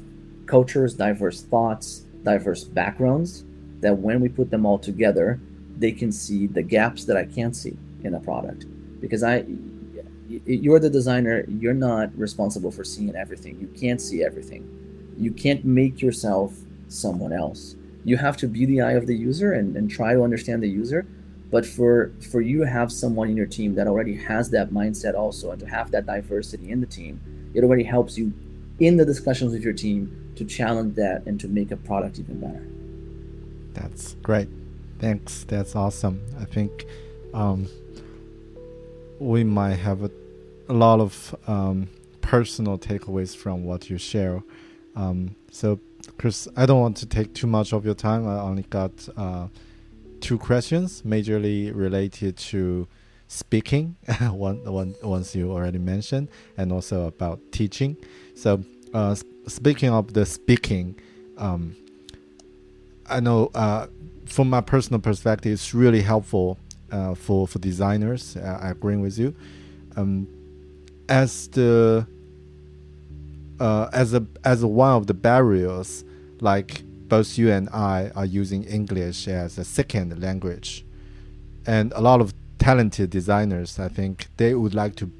cultures, diverse thoughts, diverse backgrounds. That when we put them all together, they can see the gaps that I can't see in a product. Because I, you're the designer, you're not responsible for seeing everything. You can't see everything. You can't make yourself someone else. You have to be the eye of the user and, and try to understand the user. But for for you to have someone in your team that already has that mindset also and to have that diversity in the team, it already helps you in the discussions with your team to challenge that and to make a product even better. That's great. Thanks. That's awesome. I think um, we might have a, a lot of um, personal takeaways from what you share. Um, so, Chris, I don't want to take too much of your time. I only got uh, two questions, majorly related to speaking, one, one, once you already mentioned, and also about teaching. So, uh, speaking of the speaking, um, I know uh, from my personal perspective, it's really helpful uh, for for designers. Uh, I agree with you. Um, as the uh, as a as one of the barriers, like both you and I are using English as a second language, and a lot of talented designers, I think they would like to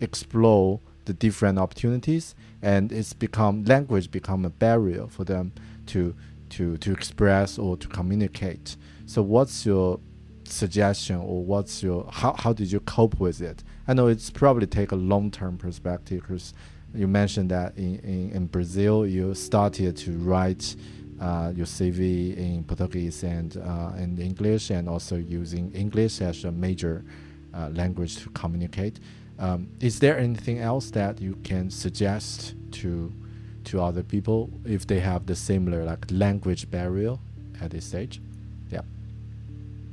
explore the different opportunities, and it's become language become a barrier for them to to to express or to communicate. So what's your suggestion or what's your how, how did you cope with it? I know it's probably take a long term perspective because you mentioned that in, in, in Brazil you started to write uh, your CV in Portuguese and uh, in English and also using English as a major uh, language to communicate. Um, is there anything else that you can suggest to to other people if they have the similar like language barrier at this stage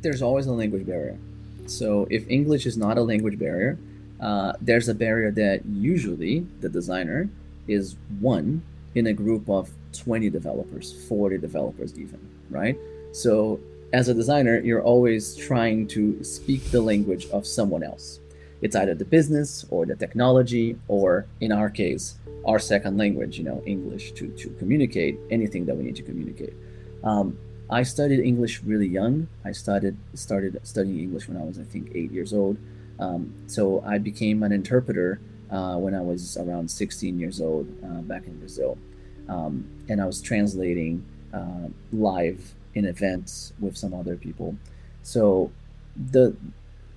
there's always a language barrier. So if english is not a language barrier uh, there's a barrier that usually the designer is one in a group of 20 developers 40 developers even right? So as a designer you're always trying to speak the language of someone else. It's either the business or the technology or in our case our second language, you know, English to, to communicate anything that we need to communicate. Um, I studied English really young. I started started studying English when I was, I think, eight years old. Um, so I became an interpreter uh, when I was around 16 years old uh, back in Brazil, um, and I was translating uh, live in events with some other people. So the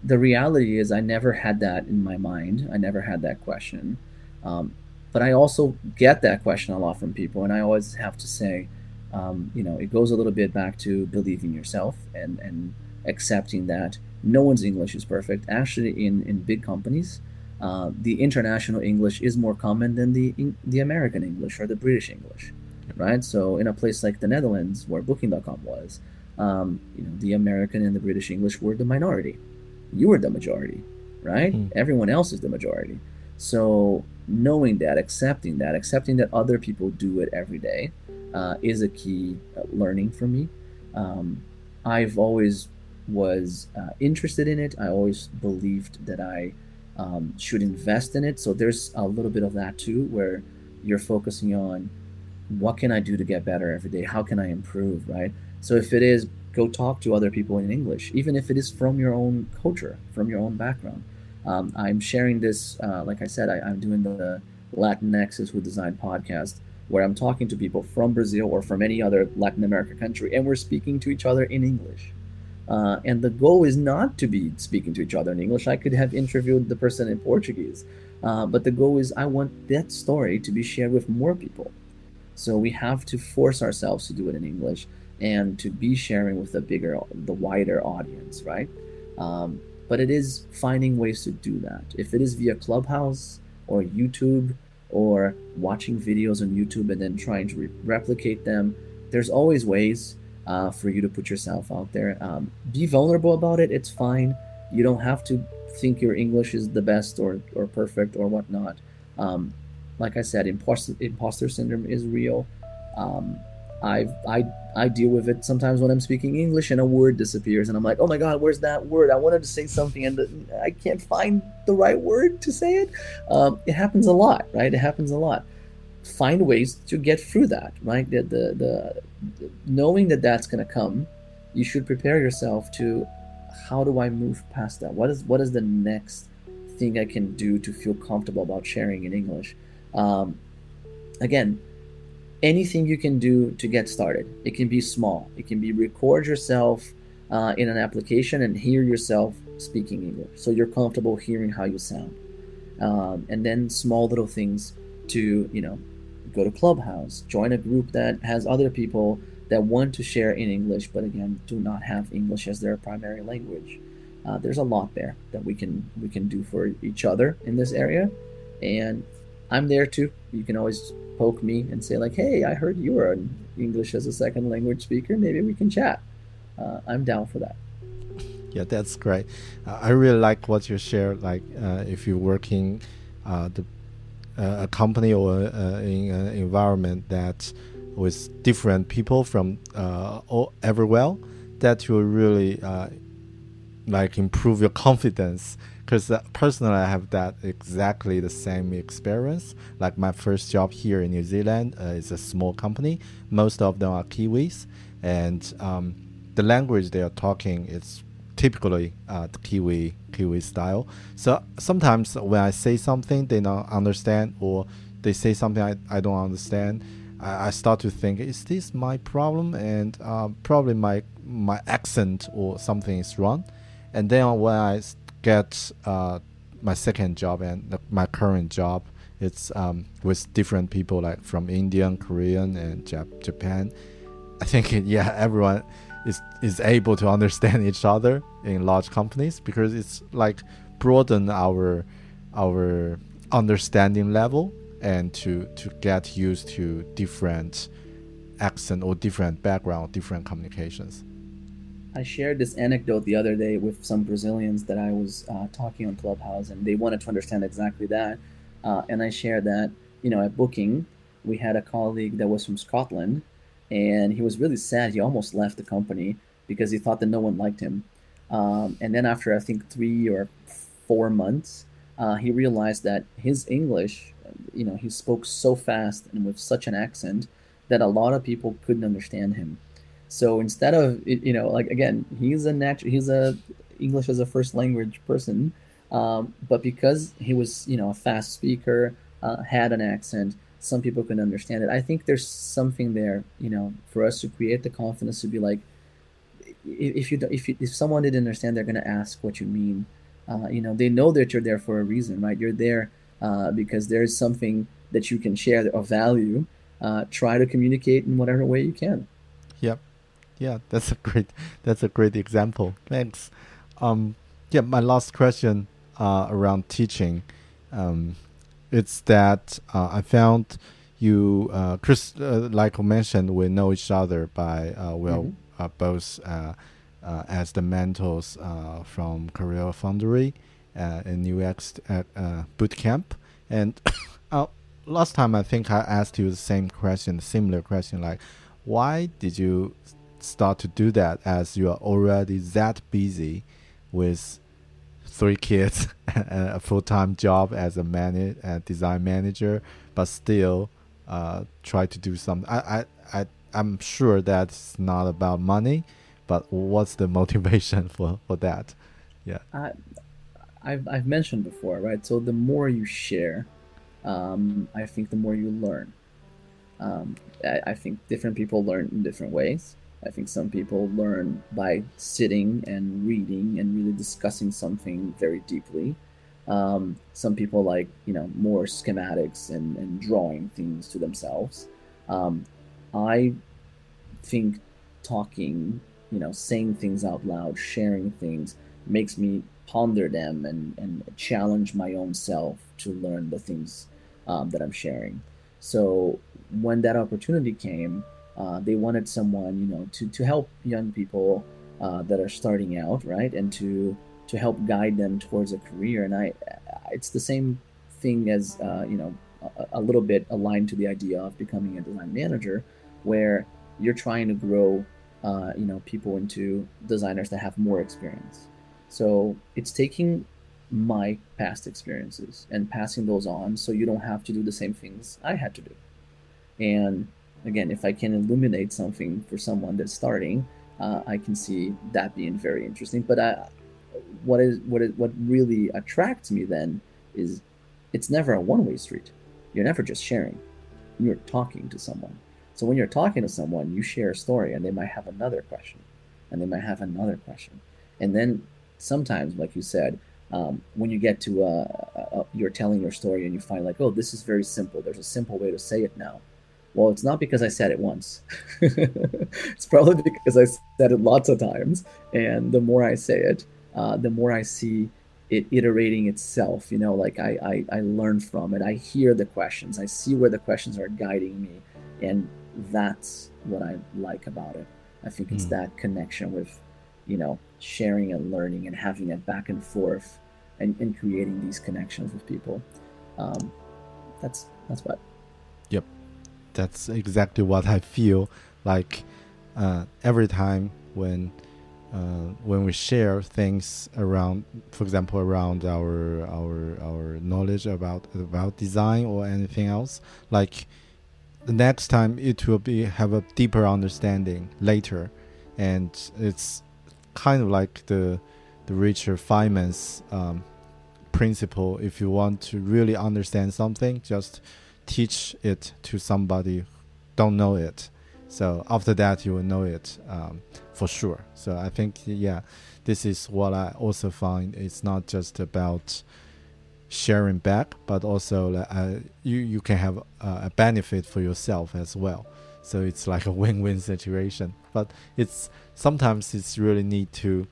the reality is, I never had that in my mind. I never had that question. Um, but I also get that question a lot from people, and I always have to say, um, you know, it goes a little bit back to believing yourself and and accepting that no one's English is perfect. Actually, in in big companies, uh, the international English is more common than the the American English or the British English, right? So in a place like the Netherlands, where Booking.com was, um, you know, the American and the British English were the minority. You were the majority, right? Mm. Everyone else is the majority. So knowing that, accepting that, accepting that other people do it every day, uh, is a key uh, learning for me. Um, I've always was uh, interested in it. I always believed that I um, should invest in it. So there's a little bit of that too, where you're focusing on what can I do to get better every day? How can I improve? Right. So if it is, go talk to other people in English, even if it is from your own culture, from your own background. Um, I'm sharing this, uh, like I said, I, am doing the LatinXs Who Design podcast, where I'm talking to people from Brazil or from any other Latin America country, and we're speaking to each other in English. Uh, and the goal is not to be speaking to each other in English. I could have interviewed the person in Portuguese, uh, but the goal is I want that story to be shared with more people. So we have to force ourselves to do it in English and to be sharing with the bigger, the wider audience, right? Um, but it is finding ways to do that. If it is via Clubhouse or YouTube or watching videos on YouTube and then trying to re- replicate them, there's always ways uh, for you to put yourself out there. Um, be vulnerable about it. It's fine. You don't have to think your English is the best or, or perfect or whatnot. Um, like I said, imposter, imposter syndrome is real. Um, I I I deal with it sometimes when I'm speaking English and a word disappears and I'm like, oh my god, where's that word? I wanted to say something and I can't find the right word to say it. Um, it happens a lot, right? It happens a lot. Find ways to get through that, right? The the, the, knowing that that's going to come, you should prepare yourself to how do I move past that? What is what is the next thing I can do to feel comfortable about sharing in English? Um, again, anything you can do to get started. It can be small. It can be record yourself uh, in an application and hear yourself speaking English, so you're comfortable hearing how you sound. Um, and then small little things to you know go to Clubhouse, join a group that has other people that want to share in English, but again do not have English as their primary language. Uh, there's a lot there that we can we can do for each other in this area, and I'm there too. You can always poke me and say like, "Hey, I heard you are an English as a second language speaker. Maybe we can chat." Uh, I'm down for that. Yeah, that's great. Uh, I really like what you share. Like, uh, if you're working uh, the uh, a company or uh, in an environment that with different people from all, everywhere, that will really like improve your confidence because personally i have that exactly the same experience. Like my first job here in new zealand uh, is a small company. Most of them are kiwis. And um, the language they are talking is typically uh, the kiwi kiwi style. So sometimes when i say something they don't understand or they say something i, I don't understand I, I start to think is this my problem? And uh, probably my my accent or something is wrong. And then when i get uh, my second job and the, my current job, it's um, with different people like from Indian, Korean, and Jap- Japan. I think yeah, everyone is is able to understand each other in large companies because it's like broaden our our understanding level and to to get used to different accent or different background, different communications. I shared this anecdote the other day with some Brazilians that I was uh, talking on Clubhouse, and they wanted to understand exactly that. Uh, and I shared that, you know, at Booking, we had a colleague that was from Scotland, and he was really sad. He almost left the company because he thought that no one liked him. Um, and then after I think three or four months, uh, he realized that his English, you know, he spoke so fast and with such an accent that a lot of people couldn't understand him. So instead of you know like again he's a natural he's a English as a first language person, um, but because he was you know a fast speaker, uh, had an accent, some people can understand it. I think there's something there you know for us to create the confidence to be like if you if you, if someone didn't understand they're gonna ask what you mean. Uh, you know they know that you're there for a reason, right? You're there uh, because there's something that you can share of value. Uh, try to communicate in whatever way you can. Yep yeah, that's a great that's a great example. Thanks. Um, yeah, my last question uh, around teaching, um, it's that uh, I found you, uh, Chris, uh, like I mentioned, we know each other by uh, well mm-hmm. Uh, both as the mentors from CareerFoundry in UX boot camp, and last time I think I asked you the same question, similar question, like why did you start to do that as you are already that busy with three kids and a full-time job as a man a design manager but still uh, try to do something I, I i i'm sure that's not about money but what's the motivation for for that? Yeah. I, I've, I've mentioned before right? So the more you share um, i think the more you learn. Um, I, I think different people learn in different ways I think some people learn by sitting and reading and really discussing something very deeply. Um, some people like you know more schematics and, and drawing things to themselves. Um, I think talking, you know, saying things out loud, sharing things makes me ponder them and, and challenge my own self to learn the things um, that I'm sharing. So when that opportunity came, uh, they wanted someone, you know, to, to help young people uh, that are starting out, right, and to to help guide them towards a career. And I, it's the same thing as uh, you know, a, a, little bit aligned to the idea of becoming a design manager, where you're trying to grow, uh, you know, people into designers that have more experience. So it's taking my past experiences and passing those on so you don't have to do the same things I had to do. And again, if I can illuminate something for someone that's starting, uh, I can see that being very interesting. But I, what is what is what really attracts me then is it's never a one-way street. You're never just sharing. You're talking to someone. So when you're talking to someone, you share a story, and they might have another question, and they might have another question, and then sometimes, like you said, um, when you get to uh, you're telling your story and you find like, oh, this is very simple. There's a simple way to say it now. Well, it's not because I said it once. it's probably because I said it lots of times, and the more I say it, uh, the more I see it iterating itself. You know, like I, I I learn from it. I hear the questions. I see where the questions are guiding me, and that's what I like about it. I think it's mm. that connection with, you know, sharing and learning and having it back and forth, and, and creating these connections with people. Um, that's that's what. That's exactly what I feel like uh, every time when uh, when we share things around, for example, around our our our knowledge about about design or anything else, like the next time it will be have a deeper understanding later, and it's kind of like the the Richard Feynman's um, principle. If you want to really understand something, just teach it to somebody don't know it. So after that, you will know it. Um, for sure. So I think yeah, this is what I also find. It's not just about sharing back, but also uh, you you can have uh, a benefit for yourself as well. So it's like a win-win situation. But it's sometimes it's really need to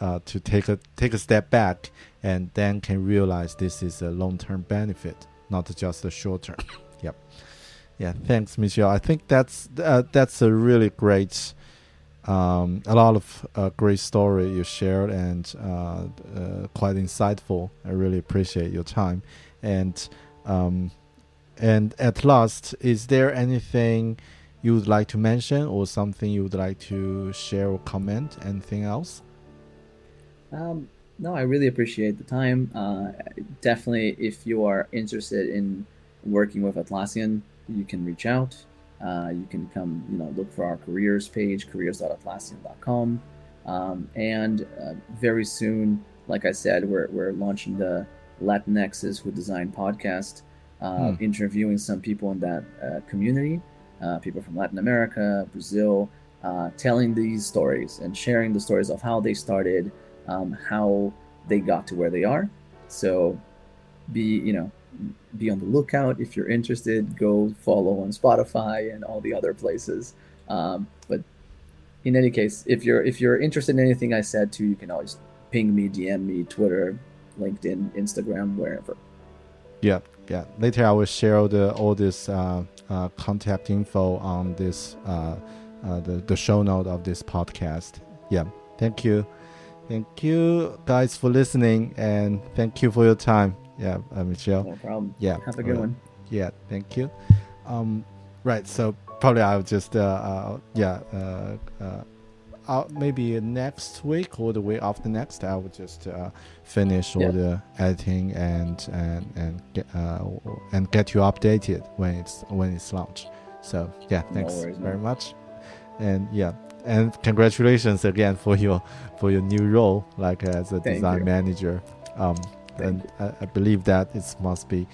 uh, to take a take a step back and then can realize this is a long-term benefit, not just a short-term. yep. Yeah. Thanks, Michel. I think that's uh, that's a really great um, a lot of uh, great story you shared and uh, uh, quite insightful. I really appreciate your time. And um, and at last, is there anything you would like to mention or something you would like to share or comment? Anything else? Um, no, I really appreciate the time. Uh, definitely, if you are interested in working with Atlassian, you can reach out. Uh, you can come, you know, look for our careers page, careers.atlassian.com. Um, and uh, very soon, like I said, we're, we're launching the LatinXs Who Design podcast, uh, hmm. interviewing some people in that uh, community, uh, people from Latin America, Brazil, uh, telling these stories and sharing the stories of how they started, um, how they got to where they are. So be, you know, be on the lookout if you're interested. Go follow on Spotify and all the other places. Um, but in any case, if you're if you're interested in anything I said too, you can always ping me, DM me, Twitter, LinkedIn, Instagram, wherever. Yeah, yeah. Later I will share the all this uh, uh, contact info on this uh, uh the the show note of this podcast. Yeah. Thank you. Thank you guys for listening and thank you for your time yeah, uh, Michel. No problem. Yeah, have a good uh, one. Yeah, thank you. Um, right, so probably I'll just uh, uh yeah uh, uh, I'll, maybe next week or the week after next I will just uh, finish all yeah. the editing and and and get uh, and get you updated when it's when it's launched. So yeah, thanks no worries, very man. much, and yeah, and congratulations again for your for your new role like as a Thank design you. manager. Um, and I, I, believe that it must be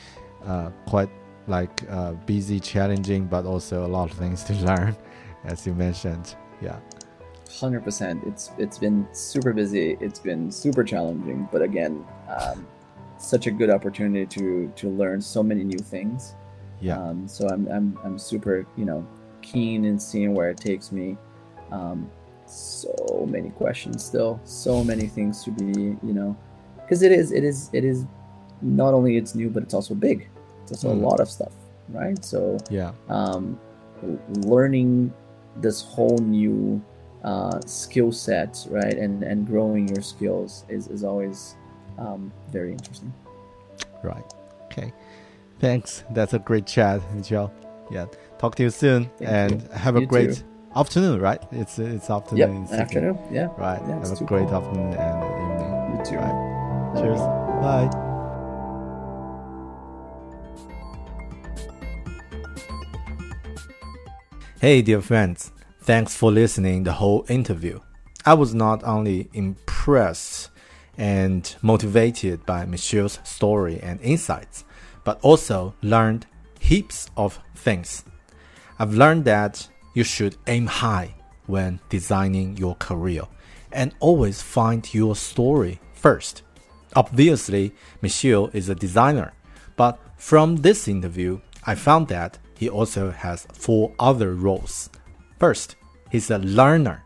uh, quite like uh, busy, challenging, but also a lot of things to learn, as you mentioned. Yeah. Hundred percent. It's it's been super busy. It's been super challenging, but again, um, such a good opportunity to to learn so many new things. Yeah. Um, so I'm, I'm I'm super you know keen in seeing where it takes me. Um, so many questions still, so many things to be you know, because it is it is it is not only it's new but it's also big. It's also Mm. a lot of stuff, right? So Yeah. um, learning this whole new uh, skill set, right, and and growing your skills is is always um, very interesting. Right. Okay. Thanks. That's a great chat, Michel. Yeah. Talk to you soon Thank and you. have a You great too. Afternoon, right? It's it's afternoon. Yep, afternoon. Yeah. Right. Yeah, have a great cold. afternoon and evening. You too. Right. Cheers. Bye. Hey, dear friends. Thanks for listening the whole interview. I was not only impressed and motivated by Michel's story and insights, but also learned heaps of things. I've learned that you should aim high when designing your career and always find your story first. Obviously, Michel is a designer, but from this interview, I found that he also has four other roles. First, he's a learner.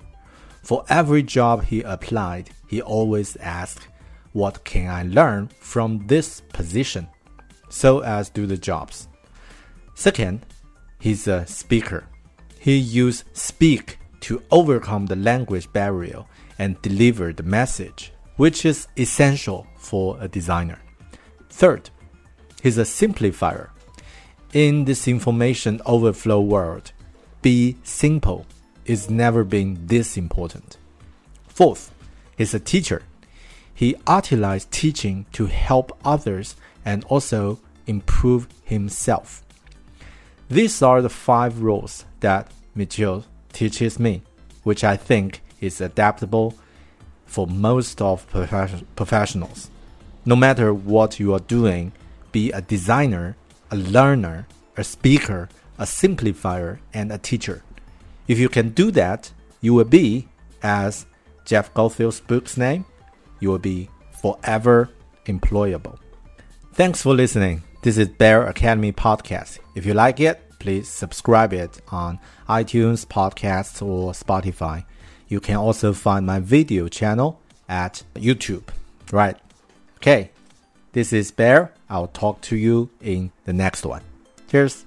For every job he applied, he always asked, What can I learn from this position? So as do the jobs. Second, he's a speaker. He used speak to overcome the language barrier and deliver the message, which is essential for a designer. Third, he's a simplifier. In this information overflow world, be simple is never been this important. Fourth, he's a teacher. He utilized teaching to help others and also improve himself. These are the five roles that Michel teaches me, which I think is adaptable for most of profession- professionals. No matter what you are doing, be a designer, a learner, a speaker, a simplifier, and a teacher. If you can do that, you will be, as Jeff Gothelf's book's name, you will be forever employable. Thanks for listening. This is Bear Academy Podcast. If you like it, please subscribe it on iTunes Podcasts or Spotify. You can also find my video channel at YouTube. Right. Okay. This is Bear. I'll talk to you in the next one. Cheers.